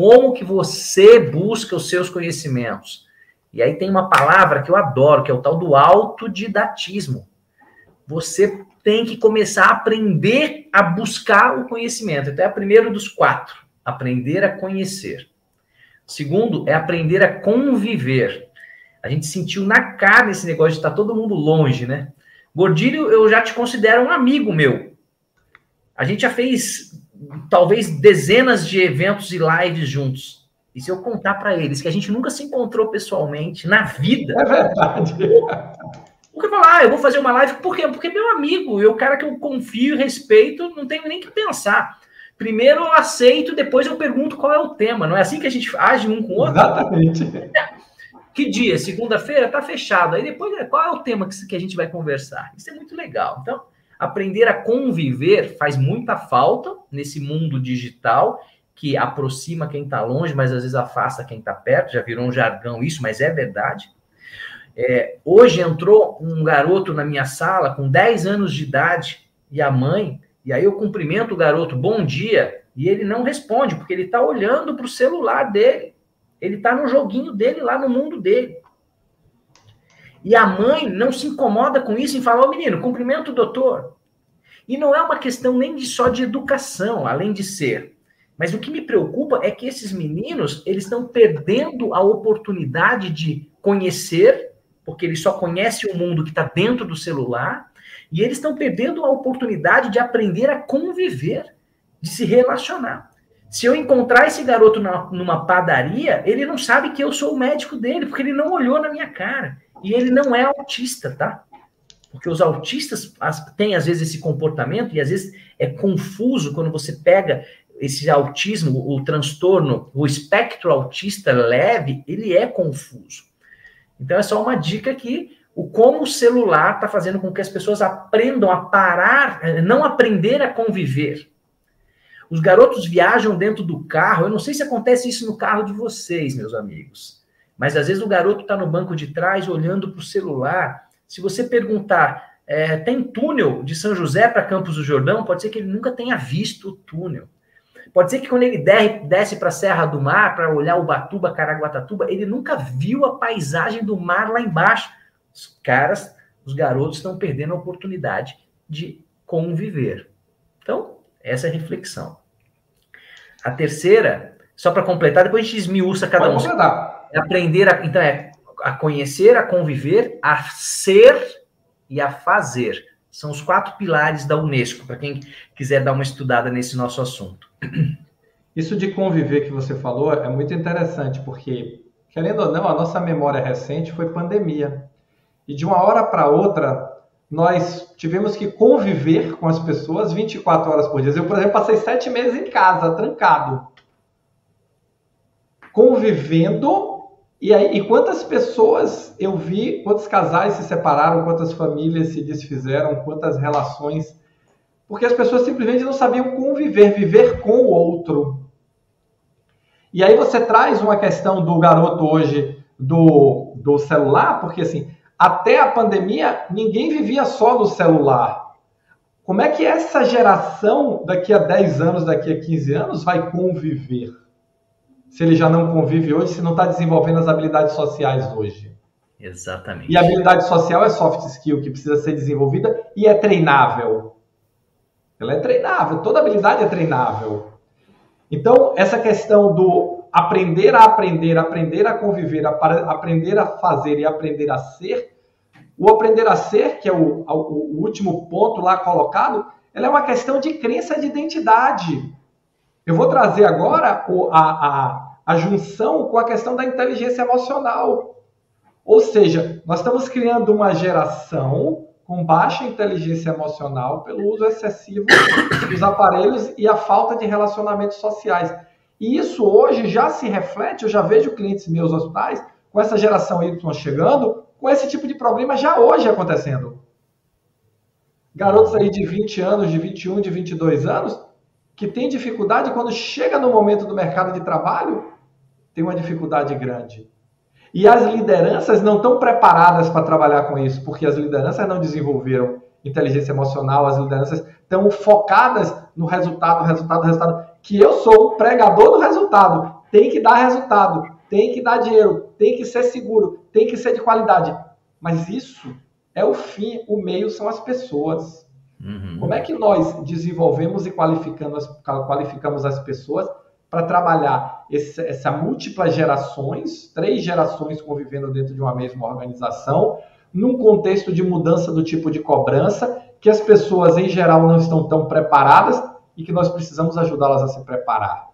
como que você busca os seus conhecimentos. E aí tem uma palavra que eu adoro, que é o tal do autodidatismo. Você tem que começar a aprender a buscar o conhecimento. Então é o primeiro dos quatro, aprender a conhecer. Segundo é aprender a conviver. A gente sentiu na cara esse negócio de estar todo mundo longe, né? Gordilho, eu já te considero um amigo meu. A gente já fez talvez dezenas de eventos e lives juntos. E se eu contar para eles que a gente nunca se encontrou pessoalmente na vida. É verdade. Porque falar, ah, eu vou fazer uma live, por quê? Porque é meu amigo, e o cara que eu confio e respeito, não tenho nem que pensar. Primeiro eu aceito, depois eu pergunto qual é o tema. Não é assim que a gente age um com o outro? Exatamente. Que dia? Segunda-feira? Tá fechado. Aí depois, qual é o tema que a gente vai conversar? Isso é muito legal. Então, aprender a conviver faz muita falta nesse mundo digital que aproxima quem está longe, mas às vezes afasta quem está perto. Já virou um jargão isso, mas é verdade. É, hoje entrou um garoto na minha sala com 10 anos de idade e a mãe, e aí eu cumprimento o garoto, bom dia, e ele não responde, porque ele está olhando para o celular dele. Ele está no joguinho dele lá no mundo dele. E a mãe não se incomoda com isso e fala: Ô oh, menino, cumprimento o doutor. E não é uma questão nem de só de educação, além de ser. Mas o que me preocupa é que esses meninos, eles estão perdendo a oportunidade de conhecer, porque eles só conhecem o mundo que está dentro do celular, e eles estão perdendo a oportunidade de aprender a conviver, de se relacionar. Se eu encontrar esse garoto numa padaria, ele não sabe que eu sou o médico dele, porque ele não olhou na minha cara. E ele não é autista, tá? Porque os autistas têm, às vezes, esse comportamento, e às vezes é confuso quando você pega esse autismo, o transtorno, o espectro autista leve, ele é confuso. Então, é só uma dica que o como o celular está fazendo com que as pessoas aprendam a parar, eh, não aprender a conviver. Os garotos viajam dentro do carro. Eu não sei se acontece isso no carro de vocês, meus amigos. Mas às vezes o garoto está no banco de trás olhando para o celular. Se você perguntar, é, tem túnel de São José para Campos do Jordão? Pode ser que ele nunca tenha visto o túnel. Pode ser que quando ele desce para a Serra do Mar, para olhar o Batuba, Caraguatatuba, ele nunca viu a paisagem do mar lá embaixo. Os caras, os garotos estão perdendo a oportunidade de conviver. Então, essa é a reflexão. A terceira, só para completar, depois a gente esmiuça cada Pode um. Completar. É aprender a, então é a conhecer, a conviver, a ser e a fazer. São os quatro pilares da Unesco, para quem quiser dar uma estudada nesse nosso assunto. Isso de conviver que você falou é muito interessante, porque, querendo ou não, a nossa memória recente foi pandemia. E de uma hora para outra, nós tivemos que conviver com as pessoas 24 horas por dia. Eu, por exemplo, passei sete meses em casa, trancado. Convivendo e aí, e quantas pessoas eu vi, quantos casais se separaram, quantas famílias se desfizeram, quantas relações, porque as pessoas simplesmente não sabiam conviver, viver com o outro. E aí você traz uma questão do garoto hoje do, do celular, porque assim, até a pandemia ninguém vivia só no celular. Como é que essa geração, daqui a 10 anos, daqui a 15 anos, vai conviver? Se ele já não convive hoje, se não está desenvolvendo as habilidades sociais hoje. Exatamente. E a habilidade social é soft skill que precisa ser desenvolvida e é treinável. Ela é treinável, toda habilidade é treinável. Então, essa questão do aprender a aprender, aprender a conviver, aprender a fazer e aprender a ser, o aprender a ser, que é o, o, o último ponto lá colocado, ela é uma questão de crença de identidade. Eu vou trazer agora a, a, a junção com a questão da inteligência emocional. Ou seja, nós estamos criando uma geração com baixa inteligência emocional pelo uso excessivo dos aparelhos e a falta de relacionamentos sociais. E isso hoje já se reflete, eu já vejo clientes meus hospitais com essa geração Y chegando, com esse tipo de problema já hoje acontecendo. Garotos aí de 20 anos, de 21, de 22 anos, que tem dificuldade quando chega no momento do mercado de trabalho, tem uma dificuldade grande. E as lideranças não estão preparadas para trabalhar com isso, porque as lideranças não desenvolveram inteligência emocional, as lideranças estão focadas no resultado, resultado, resultado. Que eu sou o pregador do resultado. tem que dar resultado, tem que dar dinheiro, tem que ser seguro, tem que ser de qualidade. Mas isso é o fim, o meio são as pessoas. Uhum. Como é que nós desenvolvemos e qualificamos, qualificamos as pessoas para trabalhar esse, essa múltiplas gerações, três gerações convivendo dentro de uma mesma organização, num contexto de mudança do tipo de cobrança, que as pessoas em geral não estão tão preparadas e que nós precisamos ajudá-las a se preparar.